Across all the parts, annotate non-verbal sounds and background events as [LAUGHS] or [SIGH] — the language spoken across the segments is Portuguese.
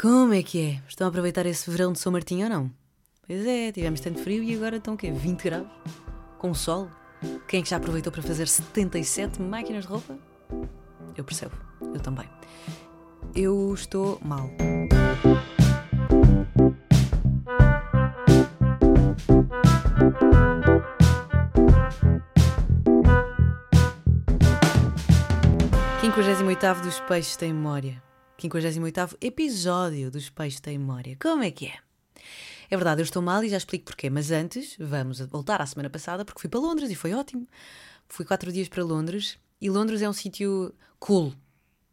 Como é que é? Estão a aproveitar esse verão de São Martinho ou não? Pois é, tivemos tanto frio e agora estão o quê? 20 graus? Com sol? Quem é que já aproveitou para fazer 77 máquinas de roupa? Eu percebo, eu também. Eu estou mal. Quinquagésimo oitavo dos Peixes tem memória. 58 episódio dos Peixes tem memória. Como é que é? É verdade, eu estou mal e já explico porquê, mas antes vamos voltar à semana passada porque fui para Londres e foi ótimo. Fui quatro dias para Londres e Londres é um sítio cool.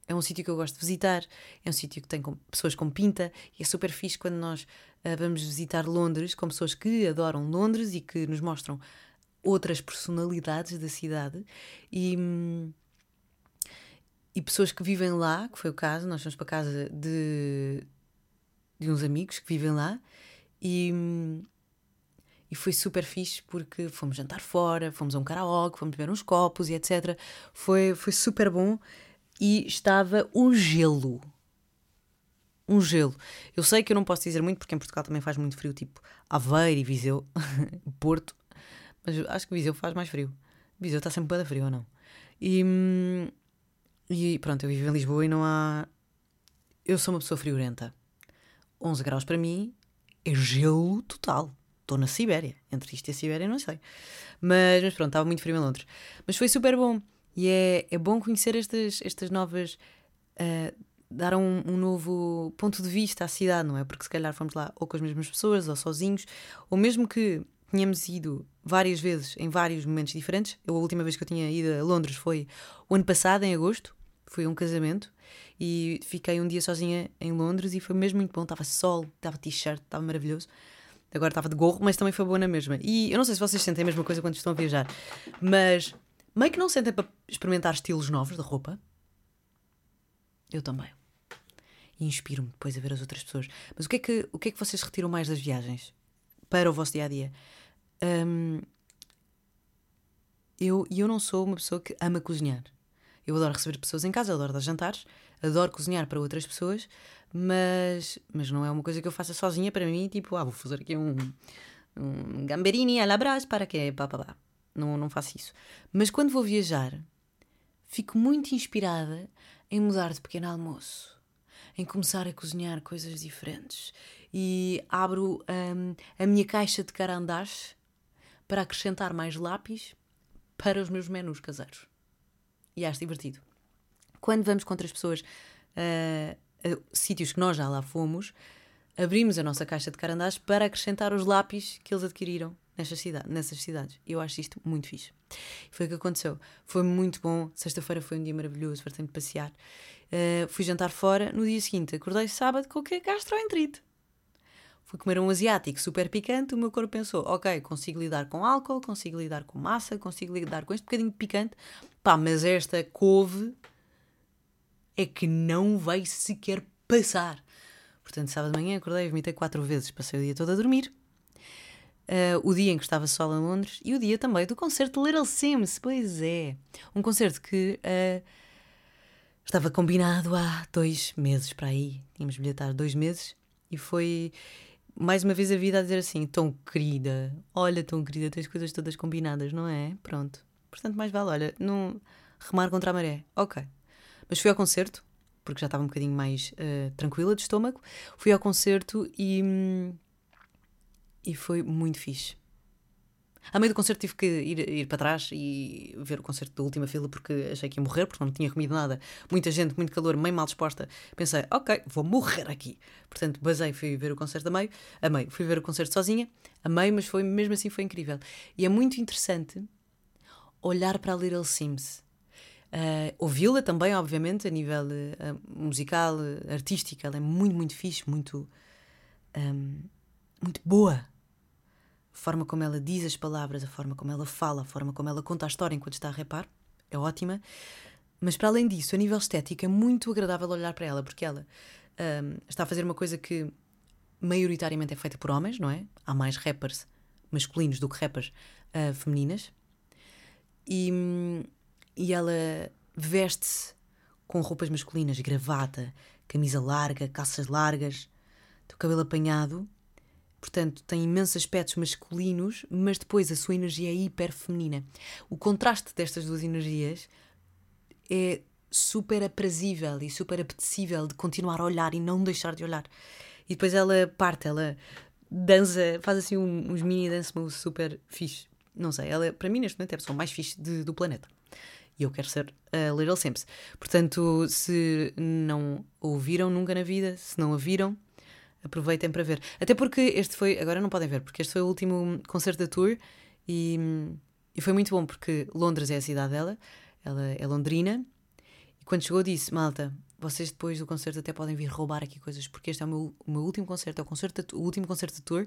É um sítio que eu gosto de visitar, é um sítio que tem pessoas com pinta e é super fixe quando nós uh, vamos visitar Londres com pessoas que adoram Londres e que nos mostram outras personalidades da cidade. E. Hum, e pessoas que vivem lá, que foi o caso, nós fomos para casa de, de uns amigos que vivem lá e, e foi super fixe porque fomos jantar fora, fomos a um karaoke, fomos beber uns copos e etc. Foi, foi super bom e estava um gelo. Um gelo. Eu sei que eu não posso dizer muito porque em Portugal também faz muito frio, tipo Aveiro e Viseu, [LAUGHS] Porto, mas acho que Viseu faz mais frio. Viseu está sempre para frio ou não? E, e pronto, eu vivo em Lisboa e não há. Eu sou uma pessoa friorenta. 11 graus para mim é gelo total. Estou na Sibéria. Entre isto e a Sibéria, não sei. Mas, mas pronto, estava muito frio em Londres. Mas foi super bom. E é, é bom conhecer estas, estas novas. Uh, dar um, um, novo ponto de vista à cidade, não é? Porque se calhar fomos lá ou com as mesmas pessoas ou sozinhos, ou mesmo que tínhamos ido várias vezes em vários momentos diferentes. Eu, a última vez que eu tinha ido a Londres foi o ano passado, em agosto, Fui a um casamento e fiquei um dia sozinha em Londres e foi mesmo muito bom. Estava sol, estava t-shirt, estava maravilhoso. Agora estava de gorro, mas também foi boa na mesma. E eu não sei se vocês sentem a mesma coisa quando estão a viajar, mas meio que não sentem para experimentar estilos novos de roupa. Eu também. E inspiro-me depois a ver as outras pessoas. Mas o que é que, o que, é que vocês retiram mais das viagens para o vosso dia a dia? Um, eu, eu não sou uma pessoa que ama cozinhar. Eu adoro receber pessoas em casa, adoro dar jantares, adoro cozinhar para outras pessoas, mas, mas não é uma coisa que eu faça sozinha para mim, tipo, ah, vou fazer aqui um, um gamberini à para quê? Pá, pá, pá. Não, não faço isso. Mas quando vou viajar, fico muito inspirada em mudar de pequeno almoço, em começar a cozinhar coisas diferentes. E abro um, a minha caixa de carandás para acrescentar mais lápis para os meus menus caseiros e acho divertido. Quando vamos com outras pessoas a sítios que nós já lá fomos, abrimos a nossa caixa de carandás para acrescentar os lápis que eles adquiriram nessas, cidade, nessas cidades. Eu acho isto muito fixe. Foi o que aconteceu. Foi muito bom. Sexta-feira foi um dia maravilhoso, fartei-me passear. Uh, fui jantar fora. No dia seguinte, acordei sábado com o que? Gastroenterite. Fui comer um asiático super picante, o meu corpo pensou: ok, consigo lidar com álcool, consigo lidar com massa, consigo lidar com este bocadinho de picante, pá, mas esta couve é que não vai sequer passar. Portanto, sábado de manhã acordei, vomitei quatro vezes, passei o dia todo a dormir. Uh, o dia em que estava só em Londres e o dia também do concerto de Little Sims, pois é. Um concerto que uh, estava combinado há dois meses para aí. Tínhamos bilhetado dois meses e foi mais uma vez a vida a dizer assim: tão querida, olha, tão querida, tens coisas todas combinadas, não é? Pronto. Portanto, mais vale, olha, não remar contra a maré. Ok. Mas fui ao concerto, porque já estava um bocadinho mais uh, tranquila de estômago. Fui ao concerto e. e foi muito fixe. A meio do concerto tive que ir, ir para trás e ver o concerto da última fila porque achei que ia morrer, porque não tinha comido nada. Muita gente, muito calor, meio mal disposta. Pensei, ok, vou morrer aqui. Portanto, basei, fui ver o concerto a meio, a meio. Fui ver o concerto sozinha, a meio, mas foi, mesmo assim foi incrível. E é muito interessante olhar para a Little Sims. Uh, Ouvi-la também, obviamente, a nível uh, musical, uh, artístico, ela é muito, muito fixe, muito, um, muito boa a forma como ela diz as palavras, a forma como ela fala, a forma como ela conta a história enquanto está a repar, é ótima. Mas para além disso, a nível estético, é muito agradável olhar para ela, porque ela um, está a fazer uma coisa que maioritariamente é feita por homens, não é? Há mais rappers masculinos do que rappers uh, femininas. E, e ela veste-se com roupas masculinas, gravata, camisa larga, calças largas, teu cabelo apanhado. Portanto, tem imensos aspectos masculinos, mas depois a sua energia é hiper feminina. O contraste destas duas energias é super aprazível e super apetecível de continuar a olhar e não deixar de olhar. E depois ela parte, ela dança, faz assim uns mini dance moves super fixe. Não sei, ela para mim neste momento é a pessoa mais fixe de, do planeta. E eu quero ser a Little Sims. Portanto, se não ouviram nunca na vida, se não a viram, aproveitem para ver. Até porque este foi, agora não podem ver, porque este foi o último concerto da tour e, e foi muito bom porque Londres é a cidade dela, ela é londrina. E quando chegou, disse: Malta, vocês depois do concerto até podem vir roubar aqui coisas, porque este é o meu, o meu último concerto, é o, concerto, o último concerto de tour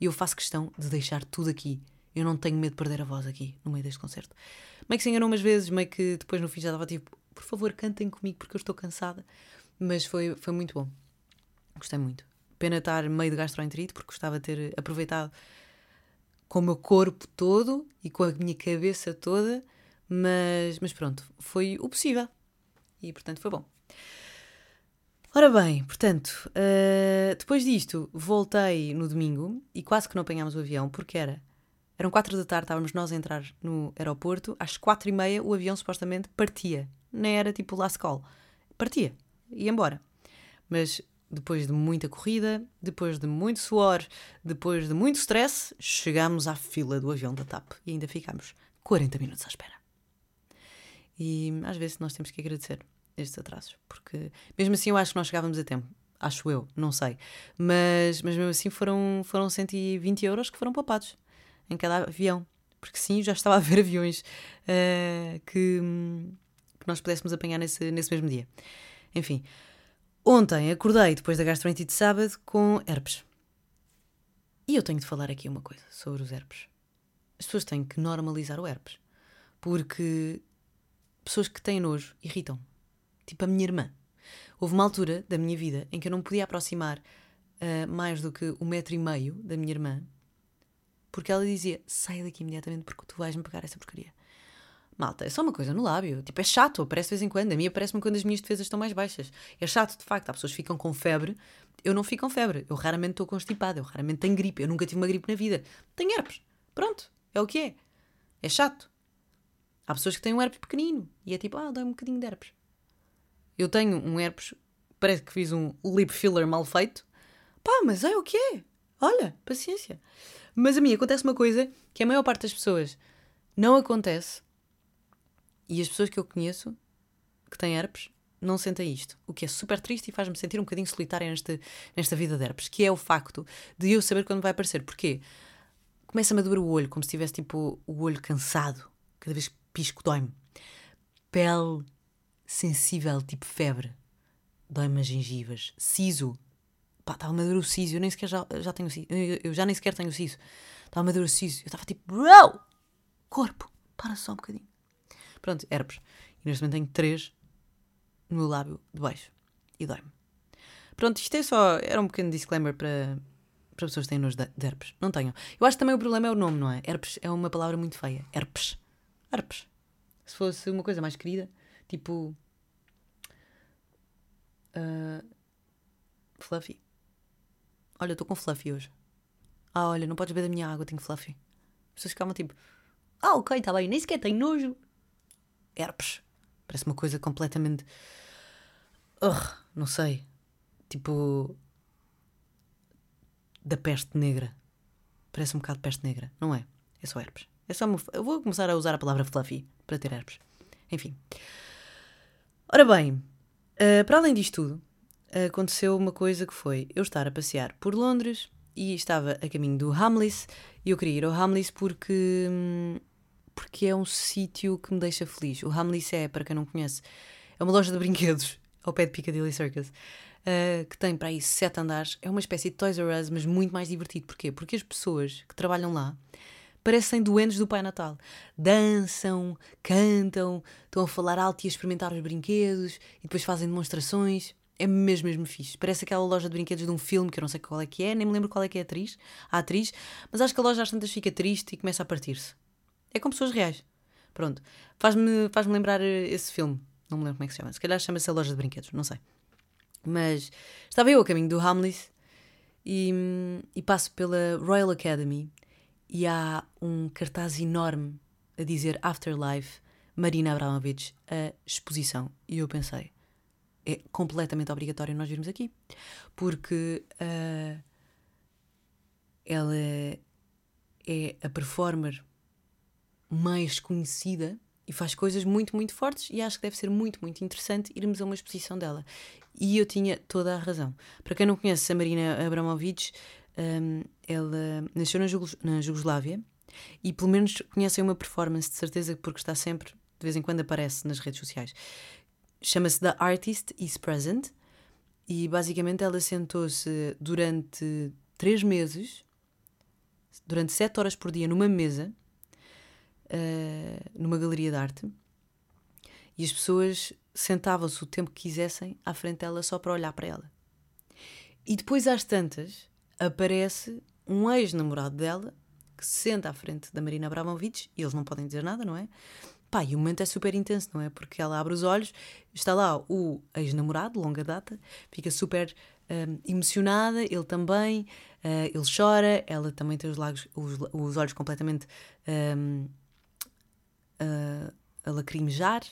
e eu faço questão de deixar tudo aqui. Eu não tenho medo de perder a voz aqui, no meio deste concerto. Meio que se enganou umas vezes, meio que depois no fim já estava tipo, por favor, cantem comigo porque eu estou cansada. Mas foi, foi muito bom. Gostei muito. Pena estar meio de gastroenterite, porque gostava de ter aproveitado com o meu corpo todo e com a minha cabeça toda, mas, mas pronto, foi o possível. E portanto foi bom. Ora bem, portanto, uh, depois disto voltei no domingo e quase que não apanhámos o avião, porque era eram quatro da tarde, estávamos nós a entrar no aeroporto. Às quatro e meia o avião supostamente partia. Nem era tipo last call. Partia. Ia embora. Mas depois de muita corrida, depois de muito suor, depois de muito stress, chegámos à fila do avião da TAP e ainda ficámos 40 minutos à espera. E às vezes nós temos que agradecer estes atrasos, porque mesmo assim eu acho que nós chegávamos a tempo. Acho eu, não sei. Mas, mas mesmo assim foram, foram 120 euros que foram poupados em cada avião. Porque sim, já estava a ver aviões uh, que, que, nós pudéssemos apanhar nesse, nesse mesmo dia. Enfim, ontem acordei depois da gastroenterite de sábado com herpes. E eu tenho de falar aqui uma coisa sobre os herpes. As pessoas têm que normalizar o herpes. Porque pessoas que têm nojo irritam. Tipo a minha irmã. Houve uma altura da minha vida em que eu não podia aproximar uh, mais do que um metro e meio da minha irmã porque ela dizia: sai daqui imediatamente porque tu vais-me pegar essa porcaria. Malta, é só uma coisa no lábio. Tipo, é chato, aparece de vez em quando. A mim aparece-me quando as minhas defesas estão mais baixas. É chato, de facto. Há pessoas que ficam com febre. Eu não fico com febre. Eu raramente estou constipada. Eu raramente tenho gripe. Eu nunca tive uma gripe na vida. Tenho herpes. Pronto. É o que é. É chato. Há pessoas que têm um herpes pequenino. E é tipo, ah, dá um bocadinho de herpes. Eu tenho um herpes. Parece que fiz um lip filler mal feito. Pá, mas é o que é. Olha, paciência. Mas a mim acontece uma coisa que a maior parte das pessoas não acontece e as pessoas que eu conheço que têm herpes não sentem isto. O que é super triste e faz-me sentir um bocadinho solitária nesta, nesta vida de herpes, que é o facto de eu saber quando vai aparecer. Porquê? Começa-me a doer o olho, como se tivesse tipo o olho cansado. Cada vez que pisco, dói-me. Pele sensível, tipo febre. Dói-me as gengivas. Siso, pá, estava-me a doer o siso, eu nem sequer já, já tenho siso, eu, já nem sequer tenho siso, estava-me a doer o siso, eu estava tipo, bro, corpo, para só um bocadinho. Pronto, herpes. E neste momento tenho três no meu lábio de baixo e dói-me. Pronto, isto é só, era um pequeno disclaimer para, para pessoas que têm nojo de, herpes. Não tenham. Eu acho que também o problema é o nome, não é? Herpes é uma palavra muito feia. Herpes. Herpes. Se fosse uma coisa mais querida, tipo. Uh, fluffy. Olha, estou com fluffy hoje. Ah, olha, não podes beber da minha água, tenho fluffy. As pessoas ficavam tipo, ah, ok, está bem, nem sequer tenho nojo. Herpes. Parece uma coisa completamente. Uh, não sei. Tipo. Da peste negra. Parece um bocado peste negra, não é? É só herpes. É só uma... Eu vou começar a usar a palavra fluffy para ter herpes. Enfim. Ora bem, uh, para além disto tudo, aconteceu uma coisa que foi eu estar a passear por Londres e estava a caminho do Hamleys e eu queria ir ao Hamleys porque, porque é um sítio que me deixa feliz. O Hamleys é, para quem não conhece, é uma loja de brinquedos [LAUGHS] ao pé de Piccadilly Circus. Uh, que tem para aí sete andares, é uma espécie de Toys R Us, mas muito mais divertido. Porquê? Porque as pessoas que trabalham lá parecem doentes do Pai Natal. Dançam, cantam, estão a falar alto e a experimentar os brinquedos e depois fazem demonstrações. É mesmo, mesmo fixe. Parece aquela loja de brinquedos de um filme que eu não sei qual é que é, nem me lembro qual é que é a atriz, a atriz, mas acho que a loja às tantas fica triste e começa a partir-se. É com pessoas reais. Pronto. Faz-me faz lembrar esse filme. Não me lembro como é que se chama. Se calhar chama-se a loja de brinquedos, não sei. Mas estava eu a caminho do Hamlet e, e passo pela Royal Academy e há um cartaz enorme a dizer Afterlife, Marina Abramovic, a exposição. E eu pensei, é completamente obrigatório nós virmos aqui, porque uh, ela é a performer mais conhecida e faz coisas muito, muito fortes e acho que deve ser muito, muito interessante irmos a uma exposição dela. E eu tinha toda a razão. Para quem não conhece a Marina Abramovic, um, ela nasceu na, Jugos na Jugoslávia e pelo menos conhecem uma performance, de certeza, porque está sempre, de vez em quando aparece nas redes sociais. Chama-se The Artist is Present e basicamente ela sentou-se durante três meses, durante sete horas por dia, numa mesa numa galeria de arte e as pessoas sentavam-se o tempo que quisessem à frente dela só para olhar para ela. E depois, às tantas, aparece um ex-namorado dela que se senta à frente da Marina Abramovic e eles não podem dizer nada, não é? Pá, e o momento é super intenso, não é? Porque ela abre os olhos, está lá o ex-namorado, longa data, fica super um, emocionada, ele também, uh, ele chora, ela também tem os, lagos, os, os olhos completamente a, a lacrimejar.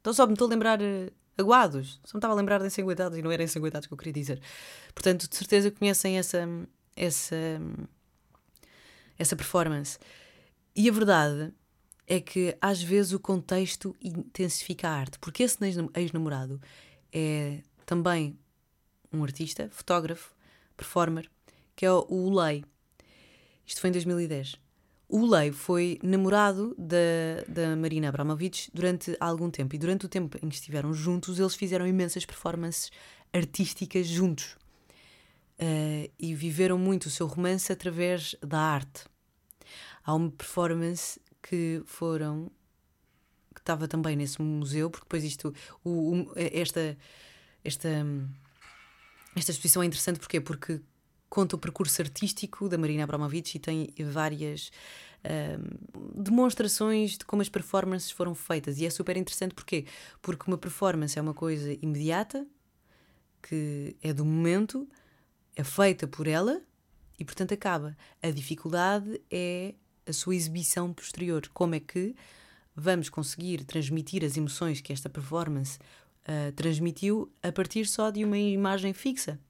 Então só me estou a lembrar uh, aguados. Só me estava a lembrar de ensanguentados e não era ensanguentados que eu queria dizer. Portanto, de certeza conhecem essa, essa, essa performance. E a verdade é que às vezes o contexto intensifica a arte, porque esse ex-namorado é também um artista, fotógrafo, performer, que é o Lei. Isto foi em 2010. O Lei foi namorado da, da Marina Abramovic durante algum tempo e durante o tempo em que estiveram juntos, eles fizeram imensas performances artísticas juntos uh, e viveram muito o seu romance através da arte. Há uma performance que foram que estava também nesse museu, porque depois isto, o, o, esta, esta, esta exposição é interessante porquê? porque conta o percurso artístico da Marina Abramovic e tem várias um, demonstrações de como as performances foram feitas. E é super interessante porquê? Porque uma performance é uma coisa imediata, que é do momento, é feita por ela e, portanto, acaba. A dificuldade é a sua exibição posterior. Como é que vamos conseguir transmitir as emoções que esta performance uh, transmitiu a partir só de uma imagem fixa?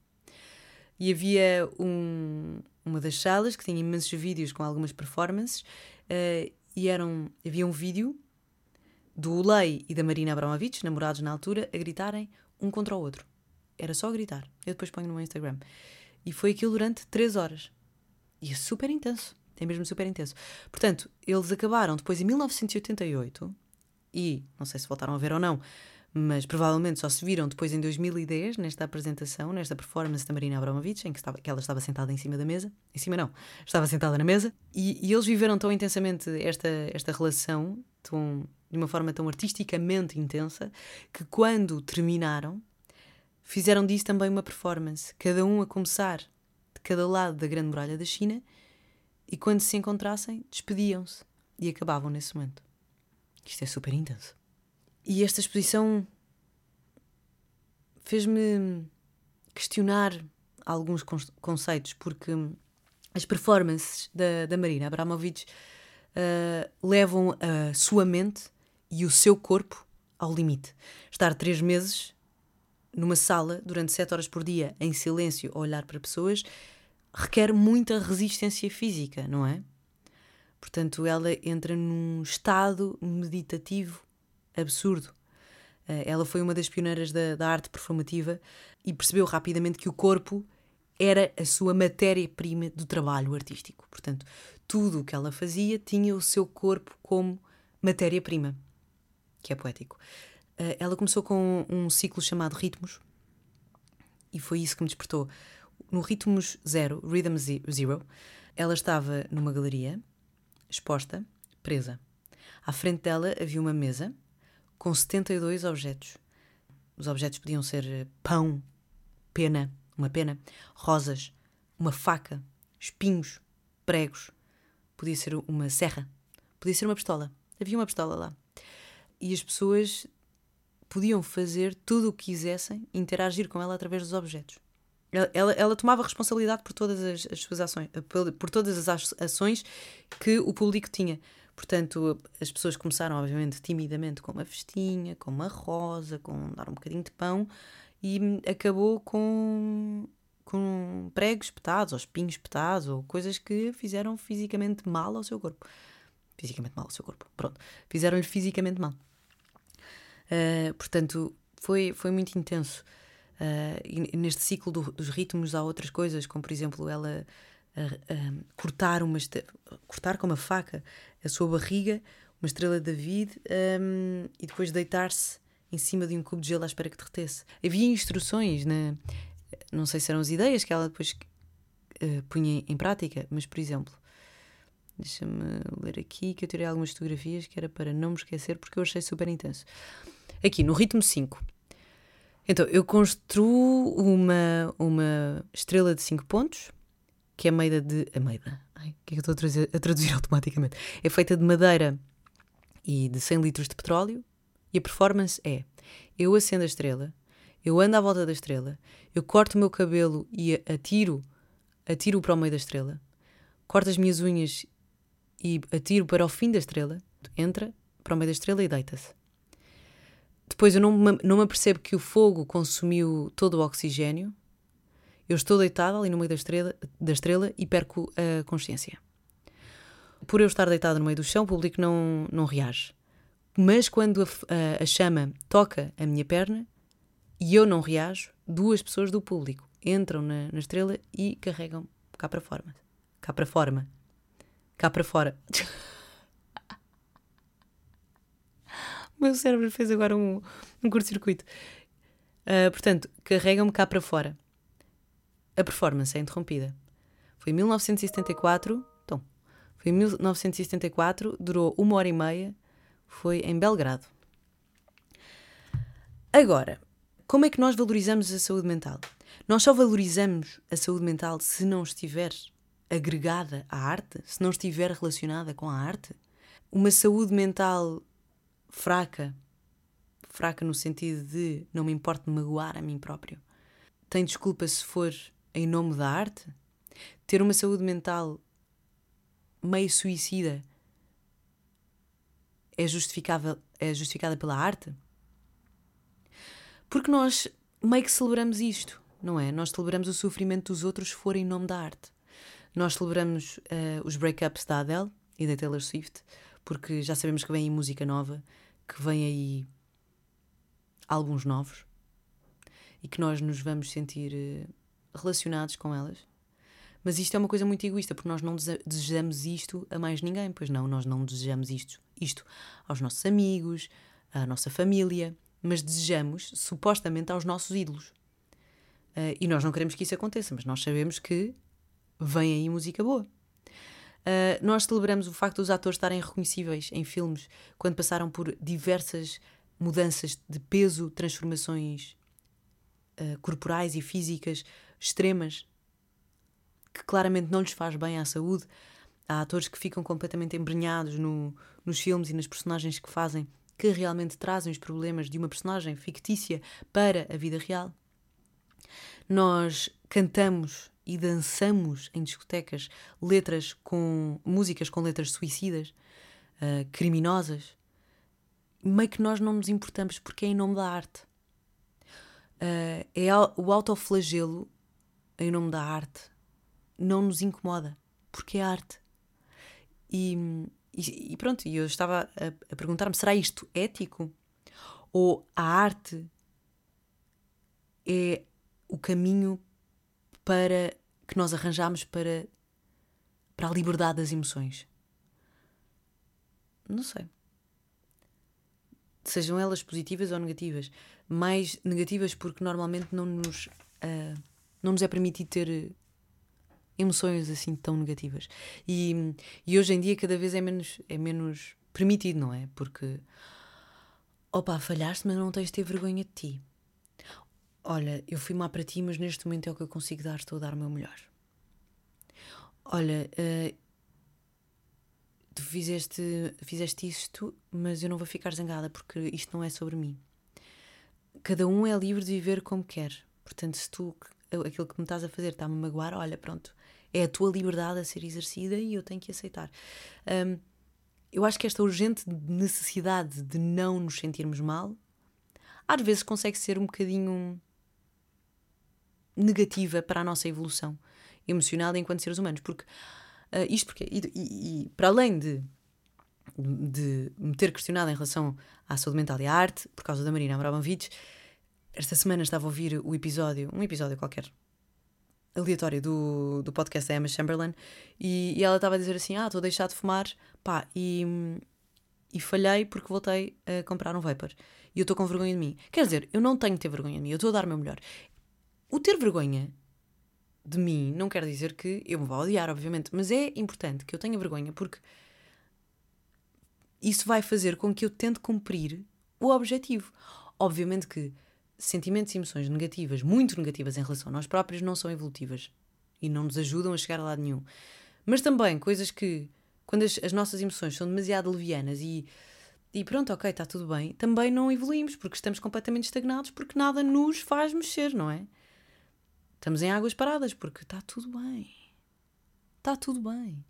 E havia um, uma das salas que tinha imensos vídeos com algumas performances uh, e eram, havia um vídeo do Lei e da Marina Abramovic, namorados na altura, a gritarem um contra o outro. Era só gritar. Eu depois ponho no meu Instagram. E foi aquilo durante três horas. E é super intenso. É mesmo super intenso. Portanto, eles acabaram depois em 1988 e, não sei se voltaram a ver ou não, mas provavelmente só se viram depois em 2010, nesta apresentação, nesta performance da Marina Abramovic, em que, estava, que ela estava sentada em cima da mesa. Em cima não, estava sentada na mesa. E, e eles viveram tão intensamente esta, esta relação, tão, de uma forma tão artisticamente intensa, que quando terminaram, fizeram disso também uma performance. Cada um a começar de cada lado da Grande Muralha da China, e quando se encontrassem, despediam-se e acabavam nesse momento. Isto é super intenso. E esta exposição fez-me questionar alguns conceitos, porque as performances da, da Marina Abramovic uh, levam a sua mente e o seu corpo ao limite. Estar três meses numa sala durante sete horas por dia em silêncio a olhar para pessoas requer muita resistência física, não é? Portanto, ela entra num estado meditativo absurdo. Uh, ela foi uma das pioneiras da, da arte performativa e percebeu rapidamente que o corpo era a sua matéria-prima do trabalho artístico. Portanto, tudo o que ela fazia tinha o seu corpo como matéria-prima, que é poético. Uh, ela começou com um ciclo chamado Ritmos e foi isso que me despertou. No Ritmos Zero, Rhythm Zero, ela estava numa galeria, exposta, presa. À frente dela havia uma mesa com 72 objetos. Os objetos podiam ser eh, pão, pena, uma pena, rosas, uma faca, espinhos, pregos, podia ser uma serra, podia ser uma pistola. Havia uma pistola lá. E as pessoas podiam fazer tudo o que quisessem, interagir com ela através dos objetos. Ela, ela, ela tomava responsabilidade por todas as, as, suas ações, por, por todas as ações que o público tinha. Portanto, as pessoas começaram, obviamente, timidamente com uma festinha, com uma rosa, com dar um bocadinho de pão e acabou com, com pregos espetados, ou espinhos espetados, ou coisas que fizeram fisicamente mal ao seu corpo. Fisicamente mal ao seu corpo, pronto. Fizeram-lhe fisicamente mal. Uh, portanto, foi, foi muito intenso. Uh, neste ciclo do, dos ritmos há outras coisas, como por exemplo ela uh, cortar, uma cortar com uma faca a sua barriga, uma estrela de David, um, e depois deitar-se em cima de um cubo de gelo à espera que derretesse. Havia instruções, não sei se eram as ideias que ela depois punha em prática, mas por exemplo, deixa-me ler aqui que eu tirei algumas fotografias que era para não me esquecer porque eu achei super intenso. Aqui, no ritmo 5. Então, eu construo uma, uma estrela de 5 pontos, que é meida de. A meida. Ai, o que é que eu estou a traduzir, a traduzir [LAUGHS] automaticamente? É feita de madeira e de 100 litros de petróleo, e a performance é: eu acendo a estrela, eu ando à volta da estrela, eu corto o meu cabelo e atiro, atiro para o meio da estrela, corto as minhas unhas e atiro para o fim da estrela, entra para o meio da estrela e deita-se. Depois eu não me, não me apercebo que o fogo consumiu todo o oxigênio. Eu estou deitada ali no meio da estrela, da estrela e perco a consciência. Por eu estar deitada no meio do chão, o público não, não reage. Mas quando a, a, a chama toca a minha perna e eu não reajo, duas pessoas do público entram na, na estrela e carregam cá para fora. Cá para fora. Cá para fora. meu cérebro fez agora um, um curto-circuito. Uh, portanto, carregam-me cá para fora. A performance é interrompida. Foi em 1974, então, foi em 1974, durou uma hora e meia, foi em Belgrado. Agora, como é que nós valorizamos a saúde mental? Nós só valorizamos a saúde mental se não estiver agregada à arte, se não estiver relacionada com a arte. Uma saúde mental fraca, fraca no sentido de não me importo de magoar a mim próprio. Tem desculpa se for em nome da arte? Ter uma saúde mental meio suicida é justificável, é justificada pela arte? Porque nós meio que celebramos isto, não é? Nós celebramos o sofrimento dos outros se for em nome da arte. Nós celebramos uh, os breakups da Adele e da Taylor Swift, porque já sabemos que vem aí música nova, que vem aí álbuns novos e que nós nos vamos sentir eh, relacionados com elas. Mas isto é uma coisa muito egoísta, porque nós não desejamos isto a mais ninguém, pois não, nós não desejamos isto, isto aos nossos amigos, à nossa família, mas desejamos supostamente aos nossos ídolos. Uh, e nós não queremos que isso aconteça, mas nós sabemos que vem aí música boa. Uh, nós celebramos o facto dos atores estarem reconhecíveis em filmes quando passaram por diversas mudanças de peso, transformações uh, corporais e físicas extremas que claramente não lhes faz bem à saúde. Há atores que ficam completamente embrenhados no, nos filmes e nas personagens que fazem que realmente trazem os problemas de uma personagem fictícia para a vida real. Nós cantamos e dançamos em discotecas letras com músicas com letras suicidas, uh, criminosas, meio que nós não nos importamos porque é em nome da arte. Uh, é o autoflagelo em nome da arte não nos incomoda porque é arte. E, e, e pronto, eu estava a, a perguntar-me: será isto ético? Ou a arte é o caminho para que nós arranjamos para, para a liberdade das emoções? Não sei. Sejam elas positivas ou negativas. Mais negativas porque normalmente não nos, uh, não nos é permitido ter emoções assim tão negativas. E, e hoje em dia cada vez é menos, é menos permitido, não é? Porque, opa, falhaste, mas não tens de ter vergonha de ti olha, eu fui má para ti, mas neste momento é o que eu consigo dar, estou a dar o meu melhor. Olha, uh, tu fizeste, fizeste isto, mas eu não vou ficar zangada porque isto não é sobre mim. cada um é livre de viver como quer. Portanto, se tu aquilo que me estás a fazer está-me a magoar, olha, pronto, é a tua liberdade a ser exercida e eu tenho que aceitar. Um, eu acho que esta urgente necessidade de não nos sentirmos mal, às vezes consegue ser um bocadinho negativa para a nossa evolução emocional enquanto seres humanos. Porque uh, isto porque, e, e, e, para além de, de me ter questionado em relação à saúde mental e à arte, por causa da Marina Abramovic, esta semana estava a ouvir o episódio, um episódio qualquer, aleatório do, do podcast da Emma Chamberlain, e, e ela estava a dizer assim: Ah, estou a deixar de fumar, pá, e, e falhei porque voltei a comprar um vapor. E eu estou com vergonha de mim. Quer dizer, eu não tenho que ter vergonha de mim, eu estou a dar o meu melhor. O ter vergonha de mim não quer dizer que eu me vá odiar, obviamente, mas é importante que eu tenha vergonha porque isso vai fazer com que eu tente cumprir o objetivo. Obviamente que sentimentos e emoções negativas, muito negativas em relação a nós próprios, não são evolutivas e não nos ajudam a chegar a lado nenhum. Mas também coisas que, quando as, as nossas emoções são demasiado levianas e, e pronto, ok, está tudo bem, também não evoluímos porque estamos completamente estagnados porque nada nos faz mexer, não é? Estamos em águas paradas porque está tudo bem. Está tudo bem.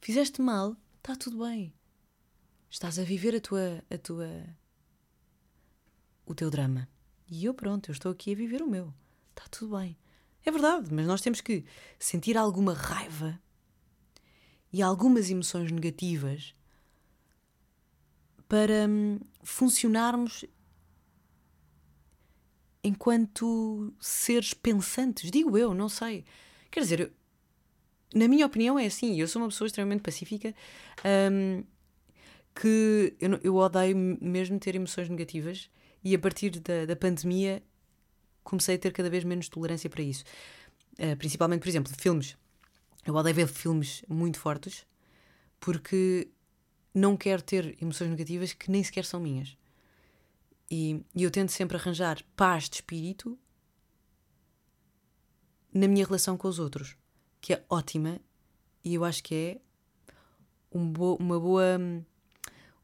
Fizeste mal, está tudo bem. Estás a viver a tua, a tua, o teu drama. E eu, pronto, eu estou aqui a viver o meu. Está tudo bem. É verdade, mas nós temos que sentir alguma raiva e algumas emoções negativas para hum, funcionarmos enquanto seres pensantes. Digo eu, não sei. Quer dizer, na minha opinião é assim. Eu sou uma pessoa extremamente pacífica hum, que eu, eu odeio mesmo ter emoções negativas e a partir da, da pandemia comecei a ter cada vez menos tolerância para isso. Uh, principalmente, por exemplo, filmes. Eu odeio ver filmes muito fortes porque não quero ter emoções negativas que nem sequer são minhas. E, e eu tento sempre arranjar paz de espírito na minha relação com os outros, que é ótima e eu acho que é um bo uma boa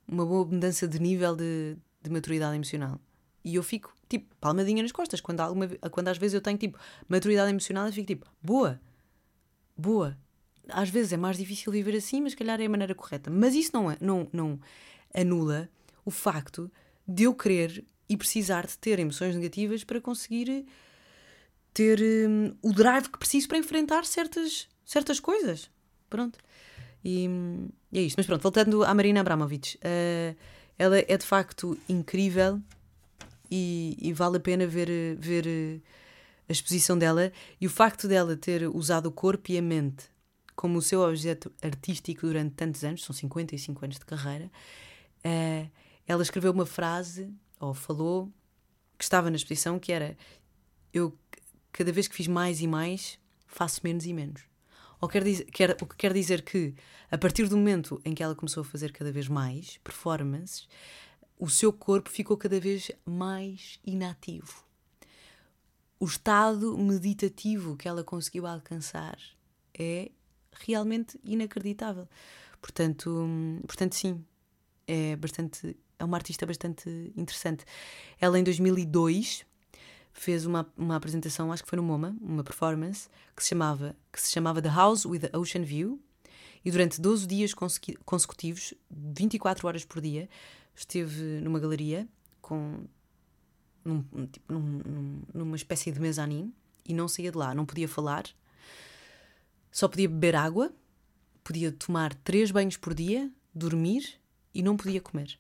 uma boa mudança de nível de, de maturidade emocional. E eu fico, tipo, palmadinha nas costas. Quando, alguma, quando às vezes eu tenho, tipo, maturidade emocional, eu fico, tipo, boa, boa. Às vezes é mais difícil viver assim, mas calhar é a maneira correta. Mas isso não, é, não, não anula o facto de eu querer e precisar de ter emoções negativas para conseguir ter um, o drive que preciso para enfrentar certas, certas coisas. Pronto. E, e é isto. Mas pronto, voltando à Marina Abramovic. Uh, ela é de facto incrível e, e vale a pena ver, ver a exposição dela e o facto dela ter usado o corpo e a mente como o seu objeto artístico durante tantos anos, são 55 anos de carreira, uh, ela escreveu uma frase, ou falou, que estava na exposição, que era eu cada vez que fiz mais e mais, faço menos e menos. Ou quer dizer, quer, o que quer dizer que, a partir do momento em que ela começou a fazer cada vez mais performances, o seu corpo ficou cada vez mais inativo. O estado meditativo que ela conseguiu alcançar é realmente inacreditável. Portanto, portanto sim, é bastante é uma artista bastante interessante. Ela em 2002 fez uma, uma apresentação, acho que foi no MoMA, uma performance que se chamava que se chamava The House with the Ocean View e durante 12 dias consecutivos, 24 horas por dia, esteve numa galeria com num, tipo, num, numa espécie de mezanino e não saía de lá, não podia falar, só podia beber água, podia tomar três banhos por dia, dormir e não podia comer.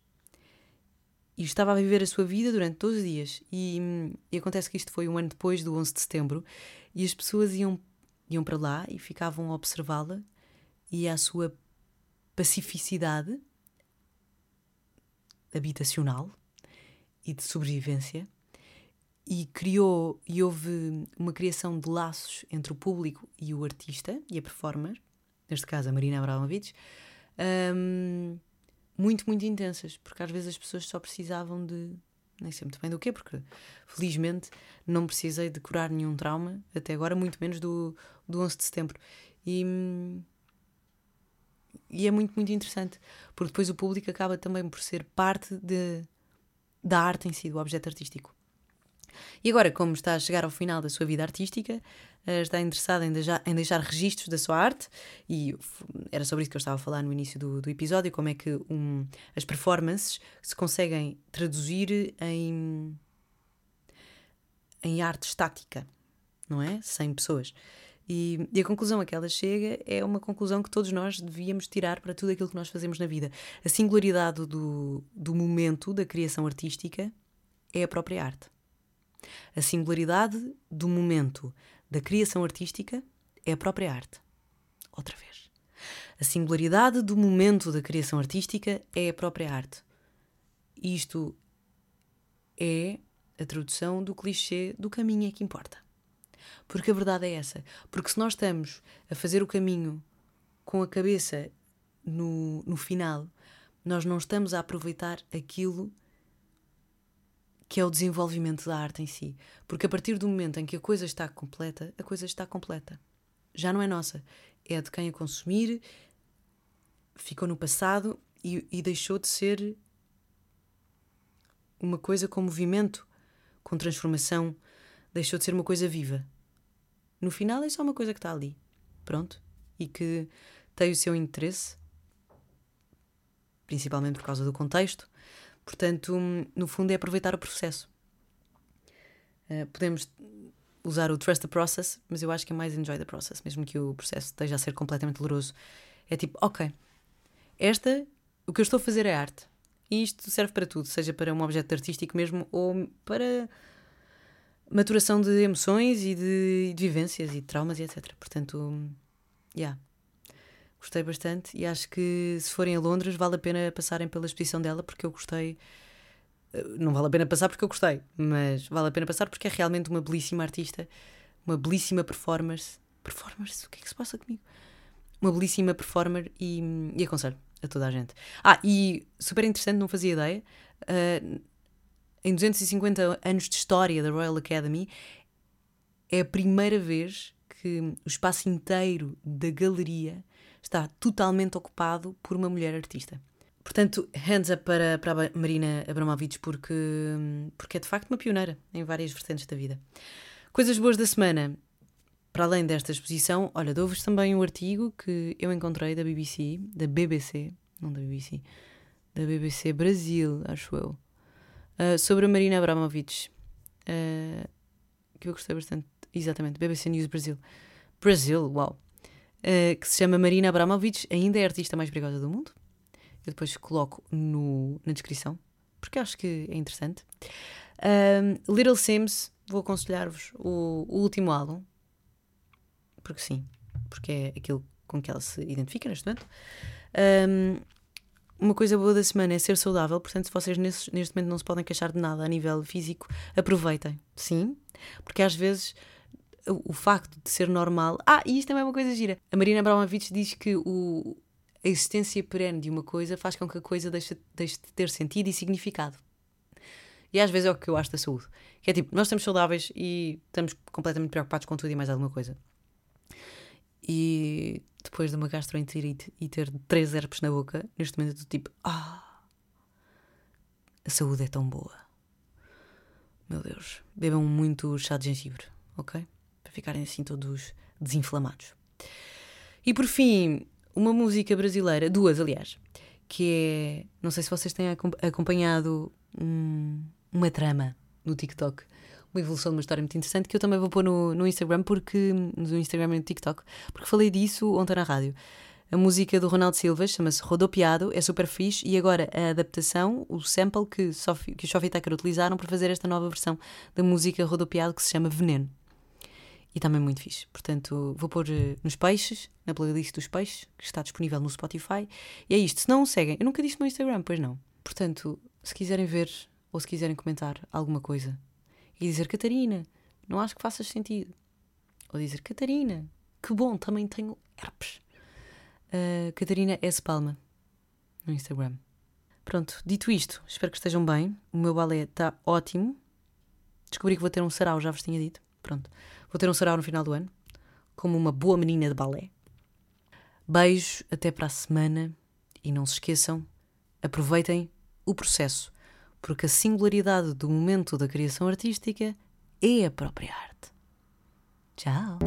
E estava a viver a sua vida durante 12 dias. E, e acontece que isto foi um ano depois do 11 de setembro e as pessoas iam, iam para lá e ficavam a observá-la e a sua pacificidade habitacional e de sobrevivência e criou e houve uma criação de laços entre o público e o artista e a performer, neste caso a Marina Abramovic, um, muito, muito intensas, porque às vezes as pessoas só precisavam de nem sei muito bem do quê, porque felizmente não precisei de curar nenhum trauma até agora, muito menos do, do 11 de setembro. E, e é muito, muito interessante, porque depois o público acaba também por ser parte de, da arte em si, do objeto artístico. E agora, como está a chegar ao final da sua vida artística, eh, está interessada em deixar, em deixar registros da sua arte, e era sobre isso que eu estava a falar no início do, do episódio: como é que um, as performances se conseguem traduzir em, em arte estática, não é? Sem pessoas. E, e, a conclusão a que ela chega é uma conclusão que todos nós devíamos tirar para tudo aquilo que nós fazemos na vida. A singularidade do, do momento da criação artística é a própria arte. A singularidade do momento da criação artística é a própria arte. Outra vez. A singularidade do momento da criação artística é a própria arte. Isto é a tradução do clichê do caminho é que importa. Porque a verdade é essa. Porque se nós estamos a fazer o caminho com a cabeça no, no final, nós não estamos a aproveitar aquilo que é o desenvolvimento da arte em si. Porque a partir do momento em que a coisa está completa, a coisa está completa. Já não é nossa. É de quem a consumir, ficou no passado e, e deixou de ser uma coisa com movimento, com transformação, deixou de ser uma coisa viva. No final é só uma coisa que está ali, pronto, e que tem o seu interesse, principalmente por causa do contexto. Portanto, no fundo, é aproveitar o processo. Uh, podemos usar o trust the process, mas eu acho que é mais enjoy the process, mesmo que o processo esteja a ser completamente doloroso. É tipo, ok, esta, o que eu estou a fazer é arte. E isto serve para tudo, seja para um objeto artístico mesmo ou para maturação de emoções e de, de vivências e de traumas e etc. Portanto, yeah. Gostei bastante e acho que se forem a Londres vale a pena passarem pela exposição dela porque eu gostei. Eh, não vale a pena passar porque eu gostei, mas vale a pena passar porque é realmente uma belíssima artista, uma belíssima performance. Performance? O que é que se passa comigo? Uma belíssima performer e, e aconselho a toda a gente. Ah, e super interessante, não fazia ideia. Uh, em 250 anos de história da Royal Academy, é a primeira vez que o espaço inteiro da galeria está totalmente ocupado por uma mulher artista. Portanto, hands up para, para a Marina Abramovic, porque, porque é de facto uma pioneira em várias vertentes da vida. Coisas boas da semana. Para além desta exposição, olha, dou-vos também um artigo que eu encontrei da BBC, da BBC, não da BBC, da BBC Brasil, acho eu, Uh, sobre a Marina Abramovic, uh, que eu gostei bastante, exatamente, BBC News Brasil. Brasil, uau! Uh, que se chama Marina Abramovic, ainda é a artista mais perigosa do mundo. Eu depois coloco no, na descrição, porque acho que é interessante. Little Sims, vou aconselhar-vos o, o, último álbum, porque sim, porque é aquilo com que ela se identifica neste momento. Um, uma coisa boa da semana é ser saudável, portanto, se vocês nesse, neste momento não se podem queixar de nada a nível físico, aproveitem, sim, porque às vezes o, o facto de ser normal. Ah, e isto também é uma coisa gira. A Marina Abramovic diz que o, a existência perene de uma coisa faz com que a coisa deixe, deixe de ter sentido e significado. E às vezes é o que eu acho da saúde. Que é tipo, nós estamos saudáveis e estamos completamente preocupados com tudo e mais alguma coisa. E depois de uma gastroenterite e ter três herpes na boca, neste momento estou tipo, ah, a saúde é tão boa. Meu Deus, bebam muito chá de gengibre, ok? Para ficarem assim todos desinflamados. E por fim, uma música brasileira, duas aliás, que é, não sei se vocês têm acompanhado um, uma trama no TikTok uma evolução de uma história muito interessante que eu também vou pôr no, no Instagram, porque no Instagram e no TikTok, porque falei disso ontem na rádio. A música do Ronaldo Silva chama-se Rodopiado, é super fixe, e agora a adaptação, o sample que, Sophie, que os Sophie Tucker utilizaram para fazer esta nova versão da música Rodopiado que se chama Veneno. E também muito fixe. Portanto, vou pôr uh, nos peixes, na playlist dos peixes, que está disponível no Spotify. E é isto. Se não o seguem, eu nunca disse no Instagram, pois não. Portanto, se quiserem ver ou se quiserem comentar alguma coisa e dizer Catarina, não acho que faças sentido. Ou dizer Catarina, que bom, também tenho herpes. Uh, Catarina S. Palma no Instagram. Pronto, dito isto, espero que estejam bem. O meu balé está ótimo. Descobri que vou ter um sarau, já vos tinha dito. Pronto, vou ter um sarau no final do ano, como uma boa menina de balé. Beijo, até para a semana e não se esqueçam, aproveitem o processo porque a singularidade do momento da criação artística é a própria arte. Tchau!